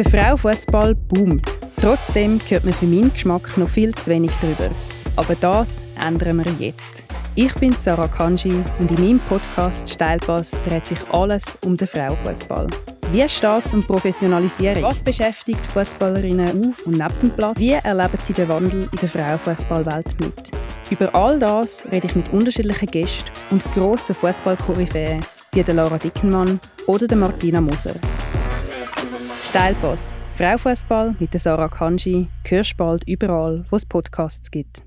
Der Frauenfußball boomt. Trotzdem hört man für meinen Geschmack noch viel zu wenig darüber. Aber das ändern wir jetzt. Ich bin Sarah Kanji und in meinem Podcast Steilpass dreht sich alles um den Frauenfußball. Wie steht es um Professionalisierung? Was beschäftigt Fußballerinnen auf und neben dem Platz? Wie erleben sie den Wandel in der Frauenfußballwelt mit? Über all das rede ich mit unterschiedlichen Gästen und grossen Fußballkoryphäen wie der Laura Dickenmann oder der Martina Moser. Steilpass. Frauenfußball mit Sarah Kanji hörst bald überall, wo es Podcasts gibt.